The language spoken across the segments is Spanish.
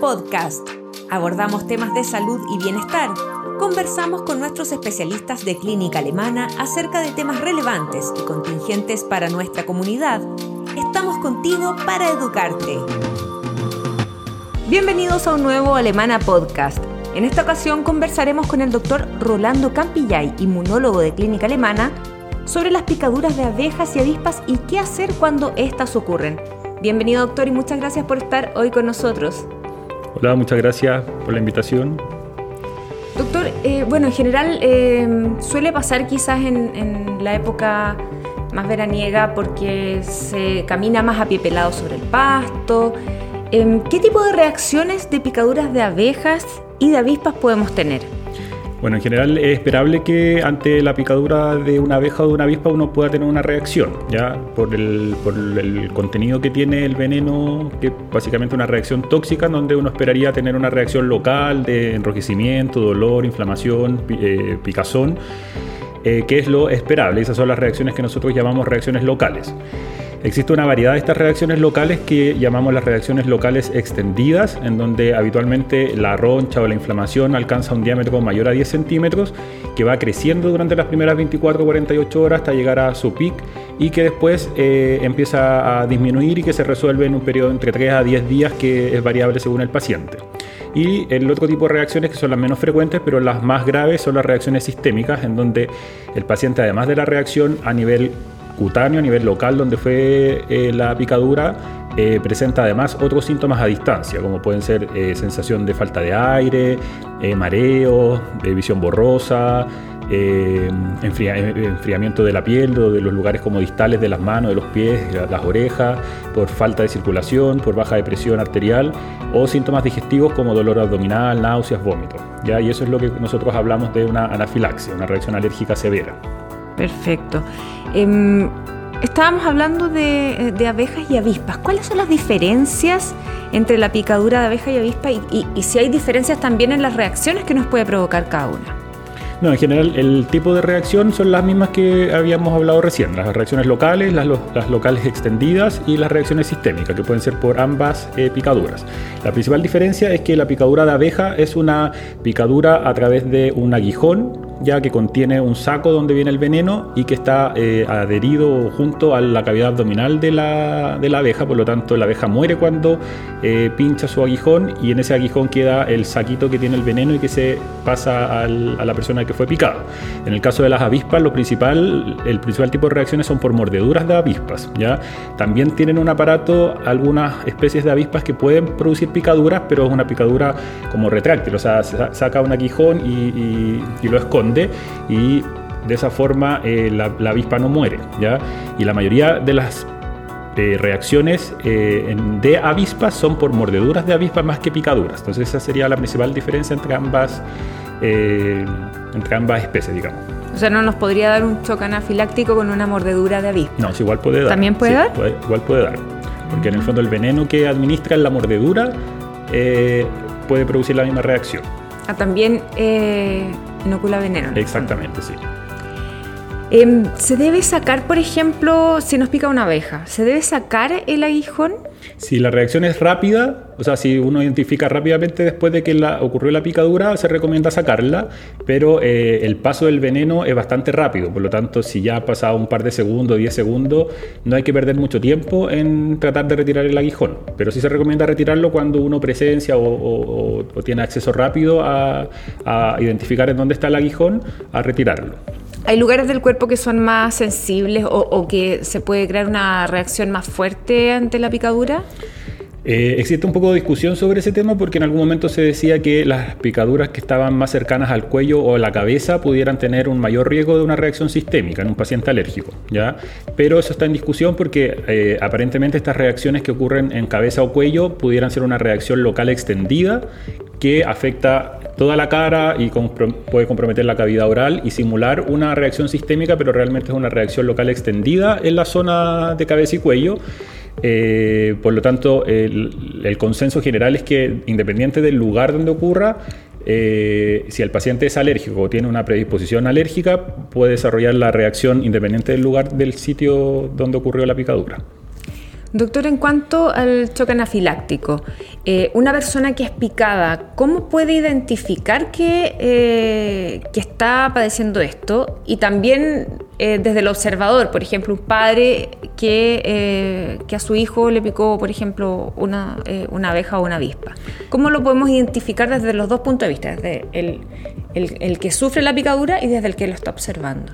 Podcast. Abordamos temas de salud y bienestar. Conversamos con nuestros especialistas de clínica alemana acerca de temas relevantes y contingentes para nuestra comunidad. Estamos contigo para educarte. Bienvenidos a un nuevo Alemana Podcast. En esta ocasión conversaremos con el doctor Rolando Campillay, inmunólogo de clínica alemana, sobre las picaduras de abejas y avispas y qué hacer cuando estas ocurren. Bienvenido doctor y muchas gracias por estar hoy con nosotros. Hola, muchas gracias por la invitación. Doctor, eh, bueno, en general eh, suele pasar quizás en, la época más veraniega porque se camina más a pie pelado sobre el pasto. Eh, ¿Qué tipo de reacciones de picaduras de abejas y de avispas podemos tener? Bueno, en general es esperable que ante la picadura de una abeja o de una avispa uno pueda tener una reacción, ya por el, por el contenido que tiene el veneno, que es básicamente una reacción tóxica, donde uno esperaría tener una reacción local de enrojecimiento, dolor, inflamación, eh, picazón, eh, que es lo esperable. Esas son las reacciones que nosotros llamamos reacciones locales. Existe una variedad de estas reacciones locales que llamamos las reacciones locales extendidas, en donde habitualmente la roncha o la inflamación alcanza un diámetro mayor a 10 centímetros, que va creciendo durante las primeras 24 o 48 horas hasta llegar a su pic y que después eh, empieza a disminuir y que se resuelve en un periodo entre 3 a 10 días que es variable según el paciente. Y el otro tipo de reacciones que son las menos frecuentes, pero las más graves, son las reacciones sistémicas, en donde el paciente, además de la reacción a nivel cutáneo a nivel local donde fue eh, la picadura eh, presenta además otros síntomas a distancia, como pueden ser eh, sensación de falta de aire, mareo, visión borrosa, enfriamiento de la piel, de los lugares como distales de las manos, de los pies, las orejas, por falta de circulación, por baja de presión arterial o síntomas digestivos como dolor abdominal, náuseas, vómitos. Y eso es lo que nosotros hablamos de una anafilaxia, una reacción alérgica severa. Perfecto. Em, estábamos hablando de, abejas y avispas. ¿Cuáles son las diferencias entre la picadura de abeja y avispa y, si hay diferencias también en las reacciones que nos puede provocar cada una? No, en general el tipo de reacción son las mismas que habíamos hablado recién, las reacciones locales, las, locales extendidas y las reacciones sistémicas, que pueden ser por ambas eh, picaduras. La principal diferencia es que la picadura de abeja es una picadura a través de un aguijón ya que contiene un saco donde viene el veneno y que está eh, adherido junto a la cavidad abdominal de la, de la, abeja, por lo tanto la abeja muere cuando eh, pincha su aguijón y en ese aguijón queda el saquito que tiene el veneno y que se pasa a la persona que fue picada. En el caso de las avispas, lo principal, el principal tipo de reacciones son por mordeduras de avispas. ¿ya? También tienen un aparato algunas especies de avispas que pueden producir picaduras, pero es una picadura como retráctil, o sea, saca un aguijón y, y lo esconde y de esa forma eh, la, avispa no muere. ¿ya? Y la mayoría de las eh, reacciones eh, de avispas son por mordeduras de avispas más que picaduras. Entonces esa sería la principal diferencia entre ambas, entre ambas especies, digamos. O sea, no nos podría dar un choque anafiláctico con una mordedura de avispa. No, igual puede dar. ¿También puede dar? igual puede dar. Porque en el fondo el veneno que administra en la mordedura puede producir la misma reacción. Ah, también inocula veneno. Exactamente, sí. Em, ¿Se debe sacar, por ejemplo, si nos pica una abeja, ¿se debe sacar el aguijón? Si la reacción es rápida, o sea, si uno identifica rápidamente después de que la, ocurrió la picadura, se recomienda sacarla, pero eh, el paso del veneno es bastante rápido, por lo tanto, si ya ha pasado un par de segundos, 10 segundos, no hay que perder mucho tiempo en tratar de retirar el aguijón, pero sí se recomienda retirarlo cuando uno presencia o, tiene acceso rápido a identificar en dónde está el aguijón, a retirarlo. ¿Hay lugares del cuerpo que son más sensibles o, que se puede crear una reacción más fuerte ante la picadura? Eh, existe un poco de discusión sobre ese tema porque en algún momento se decía que las picaduras que estaban más cercanas al cuello o a la cabeza pudieran tener un mayor riesgo de una reacción sistémica en un paciente alérgico, ¿ya? Pero eso está en discusión porque eh, aparentemente estas reacciones que ocurren en cabeza o cuello pudieran ser una reacción local extendida que afecta toda la cara y puede comprometer la cavidad oral y simular una reacción sistémica, pero realmente es una reacción local extendida en la zona de cabeza y cuello. Eh, por lo tanto, el, consenso general es que independiente del lugar donde ocurra, eh, si el paciente es alérgico o tiene una predisposición alérgica, puede desarrollar la reacción independiente del lugar del sitio donde ocurrió la picadura. Doctor, en cuanto al choque anafiláctico, eh, una persona que es picada, ¿cómo puede identificar que, que está padeciendo esto? Y también eh, desde el observador, por ejemplo, un padre que, que, a su hijo le picó, por ejemplo, una, una, abeja o una avispa. ¿Cómo lo podemos identificar desde los dos puntos de vista? Desde el, el, que sufre la picadura y desde el que lo está observando.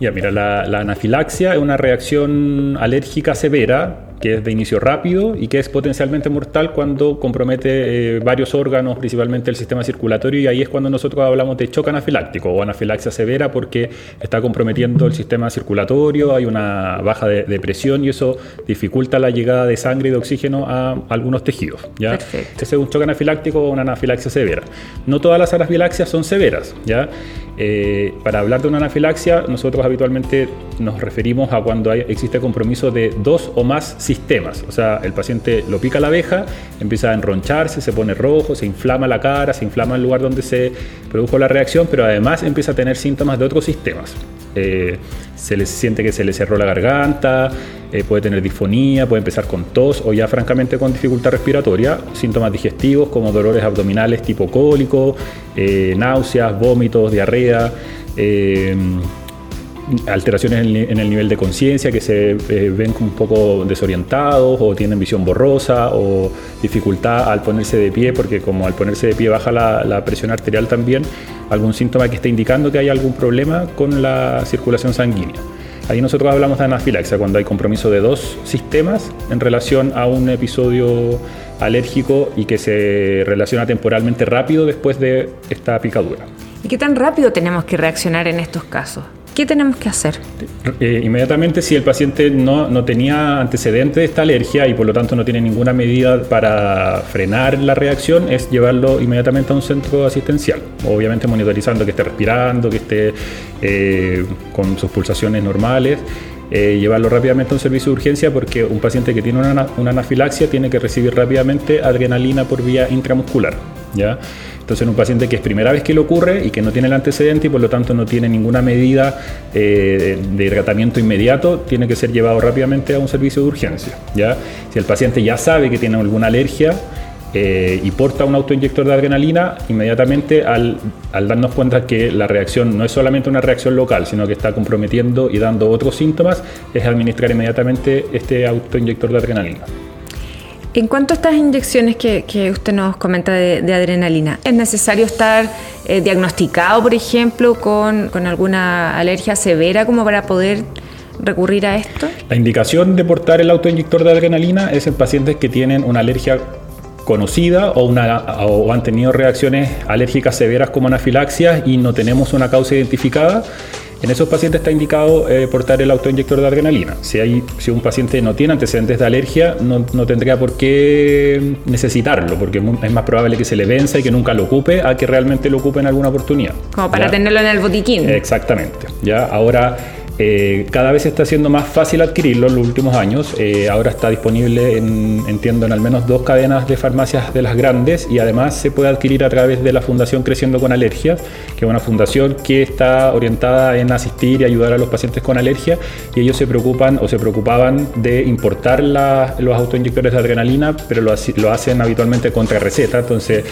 Ya, mira, la anafilaxia es una reacción alérgica severa que es de inicio rápido y que es potencialmente mortal cuando compromete eh, varios órganos, principalmente el sistema circulatorio, y ahí es cuando nosotros hablamos de choque anafiláctico o anafilaxia severa porque está comprometiendo el sistema circulatorio, hay una baja de, presión y eso dificulta la llegada de sangre y de oxígeno a algunos tejidos. ¿ya? Ese es un choque anafiláctico o una anafilaxia severa. No todas las anafilaxias son severas. ¿ya? Eh, para hablar de una anafilaxia, nosotros habitualmente nos referimos a cuando hay, existe compromiso de dos o más sistemas. O sea, el paciente lo pica la abeja, empieza a enroncharse, se pone rojo, se inflama la cara, se inflama el lugar donde se produjo la reacción, pero además empieza a tener síntomas de otros sistemas. Eh, se le siente que se le cerró la garganta, eh, puede tener disfonía, puede empezar con tos o ya francamente con dificultad respiratoria, síntomas digestivos como dolores abdominales tipo cólico, eh, náuseas, vómitos, diarrea alteraciones en el nivel de conciencia que se ven como un poco desorientados o tienen visión borrosa o dificultad al ponerse de pie porque como al ponerse de pie baja la, la presión arterial también algún síntoma que esté indicando que hay algún problema con la circulación sanguínea. Ahí nosotros hablamos de anafilaxia, cuando hay compromiso de dos sistemas en relación a un episodio alérgico y que se relaciona temporalmente rápido después de esta picadura. ¿Y qué tan rápido tenemos que reaccionar en estos casos? ¿Qué tenemos que hacer? Eh, inmediatamente, si el paciente no, no, tenía antecedente de esta alergia y por lo tanto no tiene ninguna medida para frenar la reacción, es llevarlo inmediatamente a un centro asistencial. Obviamente monitorizando que esté respirando, que esté eh, con sus pulsaciones normales. Eh, llevarlo rápidamente a un servicio de urgencia porque un paciente que tiene una, una anafilaxia tiene que recibir rápidamente adrenalina por vía intramuscular. ¿ya? Entonces, en un paciente que es primera vez que le ocurre y que no tiene el antecedente y por lo tanto no tiene ninguna medida eh, de tratamiento inmediato, tiene que ser llevado rápidamente a un servicio de urgencia. ¿ya? Si el paciente ya sabe que tiene alguna alergia, eh, y porta un autoinyector de adrenalina, inmediatamente al, al, darnos cuenta que la reacción no es solamente una reacción local, sino que está comprometiendo y dando otros síntomas, es administrar inmediatamente este autoinyector de adrenalina. En cuanto a estas inyecciones que, usted nos comenta de, adrenalina, ¿es necesario estar eh, diagnosticado, por ejemplo, con, alguna alergia severa como para poder recurrir a esto? La indicación de portar el autoinyector de adrenalina es en pacientes que tienen una alergia conocida o, una, o han tenido reacciones alérgicas severas como anafilaxias y no tenemos una causa identificada en esos pacientes está indicado eh, portar el autoinyector de adrenalina. Si, hay, si un paciente no tiene antecedentes de alergia, no, no, tendría por qué necesitarlo, porque es más probable que se le venza y que nunca lo ocupe a que realmente lo ocupe en alguna oportunidad. Como para tenerlo en el botiquín. Exactamente. ¿ya? Ahora, eh, cada vez está siendo más fácil adquirirlo en los últimos años. Eh, ahora está disponible, en, entiendo, en al menos dos cadenas de farmacias de las grandes y además se puede adquirir a través de la Fundación Creciendo con Alergia, que es una fundación que está orientada en asistir y ayudar a los pacientes con alergia y ellos se preocupan o se preocupaban de importar los autoinyectores de adrenalina, pero lo, lo hacen habitualmente contra receta. Entonces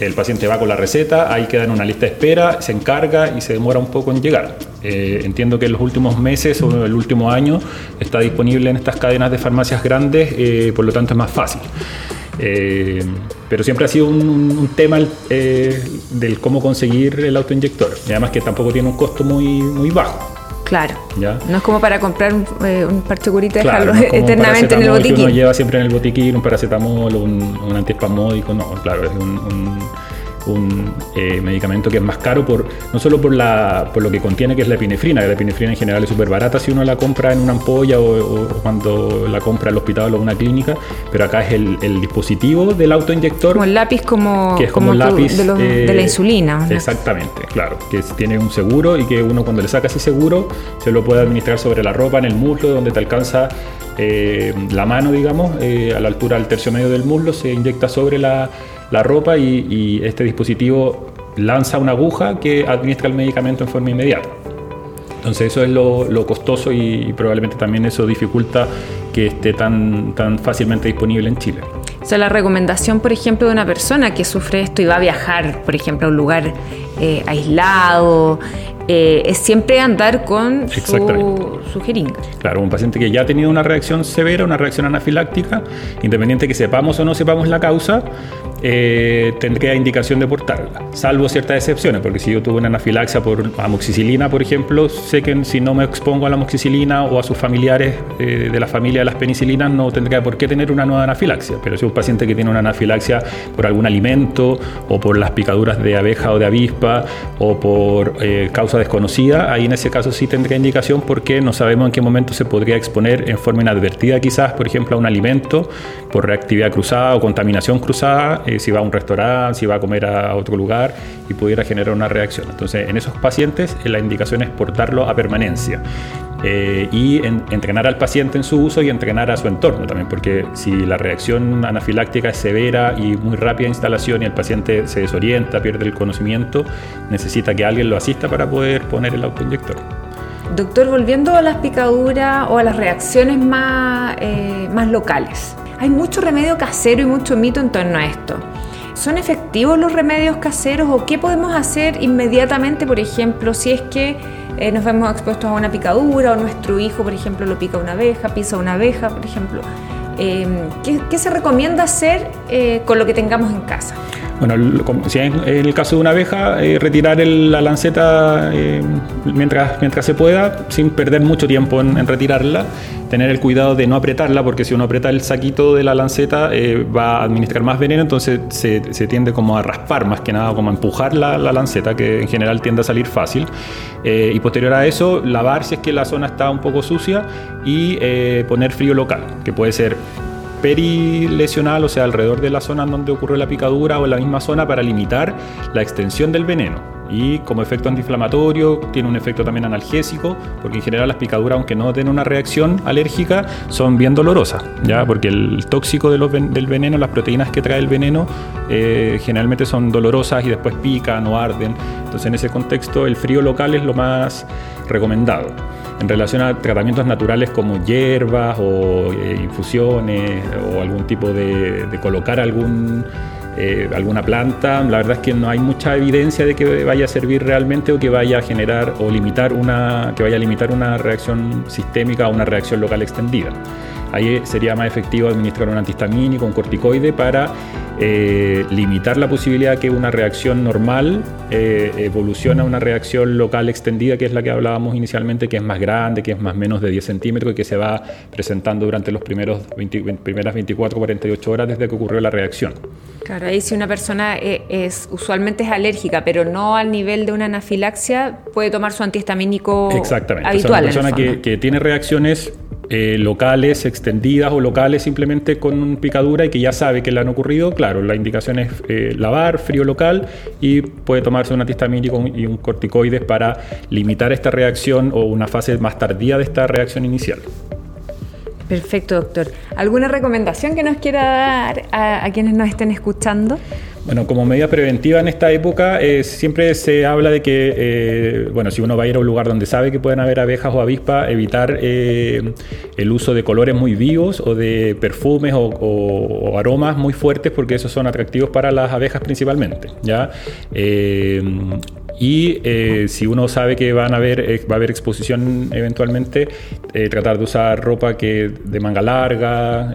el paciente va con la receta, ahí queda en una lista de espera, se encarga y se demora un poco en llegar. Eh, entiendo que en los últimos meses o el último año está disponible en estas cadenas de farmacias grandes, eh, por lo tanto es más fácil. Eh, pero siempre ha sido un, tema del cómo conseguir el autoinyector, y además que tampoco tiene un costo muy, muy bajo. Claro. ¿Ya? No es como para comprar un, un parche y dejarlo eternamente en el botiquín. Que uno lleva siempre en el botiquín un paracetamol o un, un antiespasmódico, no, claro, es un un eh, medicamento que es más caro por no solo por, la, por lo que contiene, que es la epinefrina, que la epinefrina en general es súper barata si uno la compra en una ampolla o, cuando la compra en el hospital o en una clínica, pero acá es el, dispositivo del autoinyector. Como el lápiz como, que es como, el lápiz de, la eh, insulina. Exactamente, claro, que tiene un seguro y que uno cuando le saca ese seguro se lo puede administrar sobre la ropa, en el muslo, donde te alcanza eh, la mano, digamos, a la altura del tercio medio del muslo, se inyecta sobre la la ropa y, este dispositivo lanza una aguja que administra el medicamento en forma inmediata. Entonces eso es lo, costoso y, probablemente también eso dificulta que esté tan, tan fácilmente disponible en Chile. O sea, la recomendación, por ejemplo, de una persona que sufre esto y va a viajar, por ejemplo, a un lugar eh, aislado, eh, es siempre andar con su, su, jeringa. Claro, un paciente que ya ha tenido una reacción severa, una reacción anafiláctica, independiente que sepamos o no sepamos la causa, eh, tendría indicación de portarla, salvo ciertas excepciones, porque si yo tuve una anafilaxia por amoxicilina, por ejemplo, sé que si no me expongo a la amoxicilina o a sus familiares eh, de la familia de las penicilinas, no tendría por qué tener una nueva anafilaxia. Pero si un paciente que tiene una anafilaxia por algún alimento o por las picaduras de abeja o de avispa o por eh, causa desconocida, ahí en ese caso sí tendría indicación porque no sabemos en qué momento se podría exponer en forma inadvertida quizás, por ejemplo, a un alimento por reactividad cruzada o contaminación cruzada eh, si va a un restaurante, si va a comer a otro lugar y pudiera generar una reacción. Entonces, en esos pacientes eh, la indicación es portarlo a permanencia. Eh, y entrenar al paciente en su uso y entrenar a su entorno también, porque si la reacción anafiláctica es severa y muy rápida instalación y el paciente se desorienta, pierde el conocimiento, necesita que alguien lo asista para poder poner el autoinyector. Doctor, volviendo a las picaduras o a las reacciones más, más locales, hay mucho remedio casero y mucho mito en torno a esto. ¿Son efectivos los remedios caseros o qué podemos hacer inmediatamente, por ejemplo, si es que eh, nos vemos expuestos a una picadura o nuestro hijo, por ejemplo, lo pica una abeja, pisa una abeja, por ejemplo? Em, ¿qué, se recomienda hacer eh, con lo que tengamos en casa? Bueno, si en el caso de una abeja, eh, retirar la lanceta mientras, mientras se pueda, sin perder mucho tiempo en retirarla tener el cuidado de no apretarla, porque si uno aprieta el saquito de la lanceta eh, va a administrar más veneno, entonces se, tiende como a raspar más que nada, como a empujar la, lanceta, que en general tiende a salir fácil. Eh, y posterior a eso, lavar si es que la zona está un poco sucia y eh, poner frío local, que puede ser perilesional, o sea, alrededor de la zona donde ocurre la picadura o en la misma zona para limitar la extensión del veneno y como efecto antiinflamatorio tiene un efecto también analgésico, porque en general las picaduras, aunque no den una reacción alérgica, son bien dolorosas, ¿ya? porque el tóxico del veneno, las proteínas que trae el veneno, eh, generalmente son dolorosas y después pican o arden. Entonces en ese contexto el frío local es lo más recomendado. En relación a tratamientos naturales como hierbas o eh, infusiones o algún tipo de, colocar algún eh, alguna planta, la verdad es que no hay mucha evidencia de que vaya a servir realmente o que vaya a generar o limitar una, que vaya a limitar una reacción sistémica o una reacción local extendida. Ahí sería más efectivo administrar un antihistamínico, un corticoide para eh, limitar la posibilidad que una reacción normal eh, evolucione a una reacción local extendida, que es la que hablábamos inicialmente, que es más grande, que es más menos de 10 centímetros y que se va presentando durante los primeros primeras 24 48 horas desde que ocurrió la reacción. Claro, ahí si una persona eh, es, usualmente es alérgica, pero no al nivel de una anafilaxia, puede tomar su antihistamínico Exactamente. habitual. O una persona que, tiene reacciones eh, locales, extendidas o locales simplemente con picadura y que ya sabe que le han ocurrido, claro, la indicación es eh, lavar, frío local y puede tomarse un antihistamínico y un corticoide para limitar esta reacción o una fase más tardía de esta reacción inicial. Perfecto, doctor. ¿Alguna recomendación que nos quiera dar a, quienes nos estén escuchando? Bueno, como medida preventiva en esta época eh, siempre se habla de que, eh, bueno, si uno va a ir a un lugar donde sabe que pueden haber abejas o avispas, evitar eh, el uso de colores muy vivos o de perfumes o, aromas muy fuertes porque esos son atractivos para las abejas principalmente, ¿ya? Y eh, si uno sabe que van a haber, eh, va a haber exposición eventualmente, eh, tratar de usar ropa que de manga larga,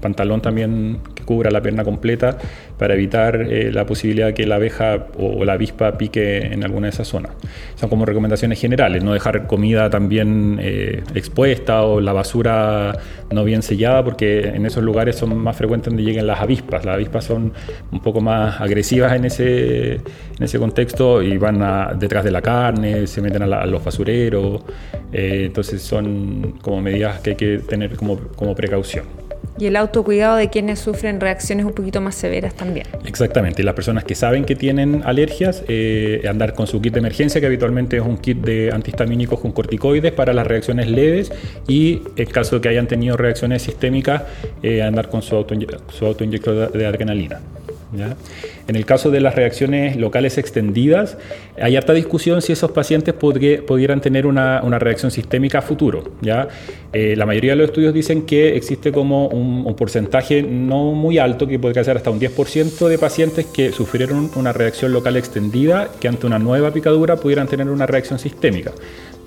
pantalón también cubra la pierna completa para evitar la posibilidad de que la abeja o, la avispa pique en alguna de esas zonas. Son como recomendaciones generales, no dejar comida también expuesta o la basura no bien sellada porque en esos lugares son más frecuentes donde lleguen las avispas. Las avispas son un poco más agresivas en ese, en ese contexto y van detrás de la carne, se meten a, los basureros, eh, entonces son como medidas que hay que tener como, como precaución. Y el autocuidado de quienes sufren reacciones un poquito más severas también. Exactamente, y las personas que saben que tienen alergias, eh, andar con su kit de emergencia, que habitualmente es un kit de antihistamínicos con corticoides para las reacciones leves, y en caso de que hayan tenido reacciones sistémicas, eh, andar con su, auto, su autoinyector de adrenalina. En el caso de las reacciones locales extendidas, hay harta discusión si esos pacientes pudieran tener una, reacción sistémica a futuro. ¿ya? Eh, la mayoría de los estudios dicen que existe como un, un, porcentaje no muy alto, que podría ser hasta un 10% de pacientes que sufrieron una reacción local extendida, que ante una nueva picadura pudieran tener una reacción sistémica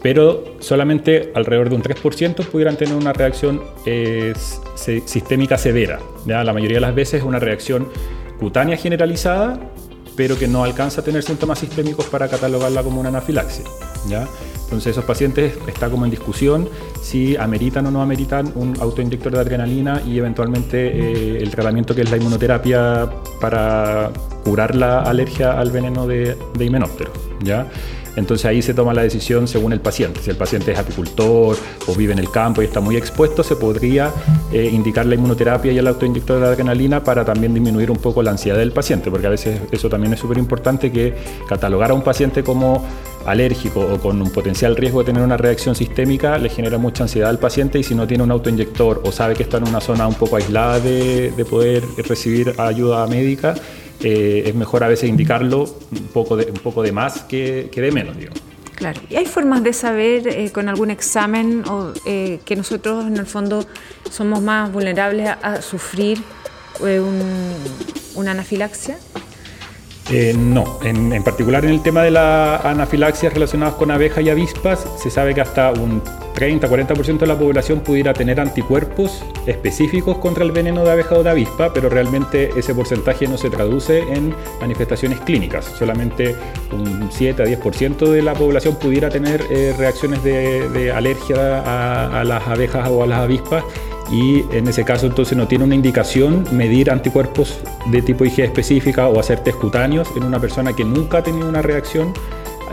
pero solamente alrededor de un 3% pudieran tener una reacción eh, sistémica severa. ¿ya? La mayoría de las veces es una reacción cutánea generalizada, pero que no alcanza a tener síntomas sistémicos para catalogarla como una anafilaxia. ¿ya? Entonces esos pacientes está como en discusión si ameritan o no ameritan un autoinyector de adrenalina y eventualmente eh, el tratamiento que es la inmunoterapia para curar la alergia al veneno de, de himenóptero. ¿ya? Entonces ahí se toma la decisión según el paciente. Si el paciente es apicultor o vive en el campo y está muy expuesto, se podría eh, indicar la inmunoterapia y el autoinyector de adrenalina para también disminuir un poco la ansiedad del paciente, porque a veces eso también es súper importante que catalogar a un paciente como alérgico o con un potencial riesgo de tener una reacción sistémica le genera mucha ansiedad al paciente y si no tiene un autoinyector o sabe que está en una zona un poco aislada de, de poder recibir ayuda médica, eh, es mejor a veces indicarlo un poco de, un poco de más que, que de menos, digamos. Claro. ¿Y hay formas de saber eh, con algún examen o, eh, que nosotros en el fondo somos más vulnerables a, sufrir una anafilaxia? No, en, particular en el tema de la anafilaxia relacionadas con abejas y avispas, se sabe que hasta un 30-40% de la población pudiera tener anticuerpos específicos contra el veneno de abeja o de avispa, pero realmente ese porcentaje no se traduce en manifestaciones clínicas. Solamente un 7-10% de la población pudiera tener eh, reacciones de, alergia a, a las abejas o a las avispas y en ese caso entonces no tiene una indicación medir anticuerpos de tipo IG específica o hacer test cutáneos en una persona que nunca ha tenido una reacción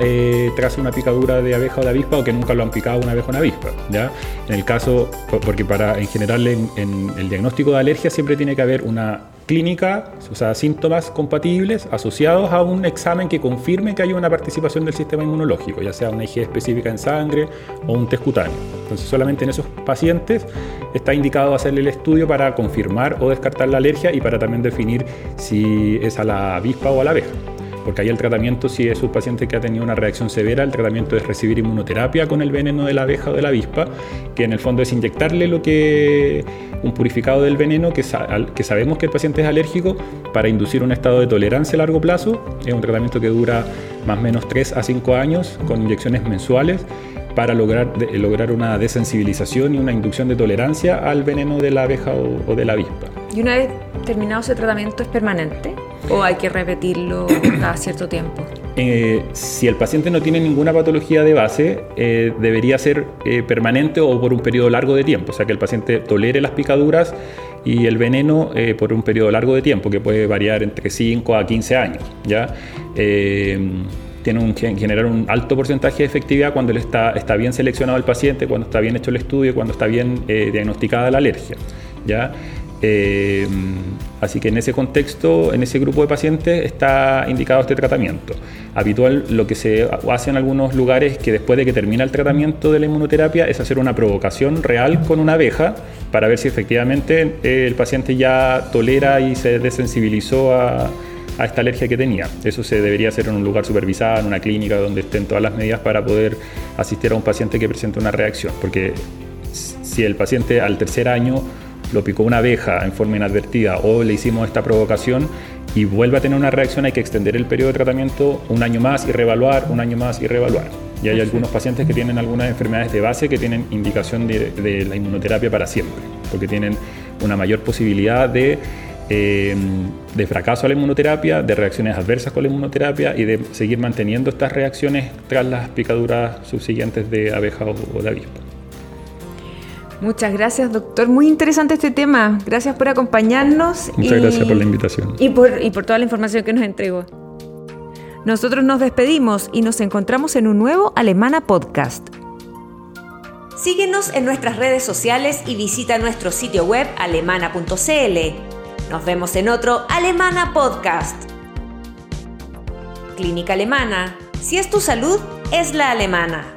eh, tras una picadura de abeja o de avispa o que nunca lo han picado una abeja o una avispa. ¿ya? En el caso, porque para en general en, el diagnóstico de alergia siempre tiene que haber una clínica, o sea, síntomas compatibles asociados a un examen que confirme que hay una participación del sistema inmunológico, ya sea una IG específica en sangre o un test cutáneo. Entonces, solamente en esos pacientes está indicado hacerle el estudio para confirmar o descartar la alergia y para también definir si es a la avispa o a la abeja porque ahí el tratamiento, si es un paciente que ha tenido una reacción severa, el tratamiento es recibir inmunoterapia con el veneno de la abeja o de la avispa, que en el fondo es inyectarle lo que un purificado del veneno que, que sabemos que el paciente es alérgico para inducir un estado de tolerancia a largo plazo. Es un tratamiento que dura más o menos 3 a 5 años con inyecciones mensuales para lograr, lograr una desensibilización y una inducción de tolerancia al veneno de la abeja o, o de la avispa. ¿Y una vez terminado ese tratamiento es permanente? ¿O hay que repetirlo cada cierto tiempo? Eh, si el paciente no tiene ninguna patología de base, eh, debería ser eh, permanente o por un periodo largo de tiempo, o sea que el paciente tolere las picaduras y el veneno por un periodo largo de tiempo, que puede variar entre 5 a 15 años. ¿ya? tiene un, generar un alto porcentaje de efectividad cuando está, está bien seleccionado el paciente, cuando está bien hecho el estudio, cuando está bien diagnosticada la alergia. ¿ya? Eh, así que en ese contexto, en ese grupo de pacientes está indicado este tratamiento. Habitual lo que se hace en algunos lugares que después de que termina el tratamiento de la inmunoterapia es hacer una provocación real con una abeja para ver si efectivamente eh, el paciente ya tolera y se desensibilizó a, a esta alergia que tenía. Eso se debería hacer en un lugar supervisado, en una clínica donde estén todas las medidas para poder asistir a un paciente que presenta una reacción. Porque si el paciente al tercer año lo picó una abeja en forma inadvertida o le hicimos esta provocación y vuelve a tener una reacción, hay que extender el periodo de tratamiento un año más y reevaluar, un año más y reevaluar. Y hay algunos pacientes que tienen algunas enfermedades de base que tienen indicación de, la inmunoterapia para siempre, porque tienen una mayor posibilidad de, eh, de fracaso a la inmunoterapia, de reacciones adversas con la inmunoterapia y de seguir manteniendo estas reacciones tras las picaduras subsiguientes de abeja o de avispa. Muchas gracias, doctor. Muy interesante este tema. Gracias por acompañarnos. Muchas gracias por la invitación. Y por, y por toda la información que nos entregó. Nosotros nos despedimos y nos encontramos en un nuevo Alemana Podcast. Síguenos en nuestras redes sociales y visita nuestro sitio web alemana.cl. Nos vemos en otro Alemana Podcast. Clínica Alemana. Si es tu salud, es la alemana.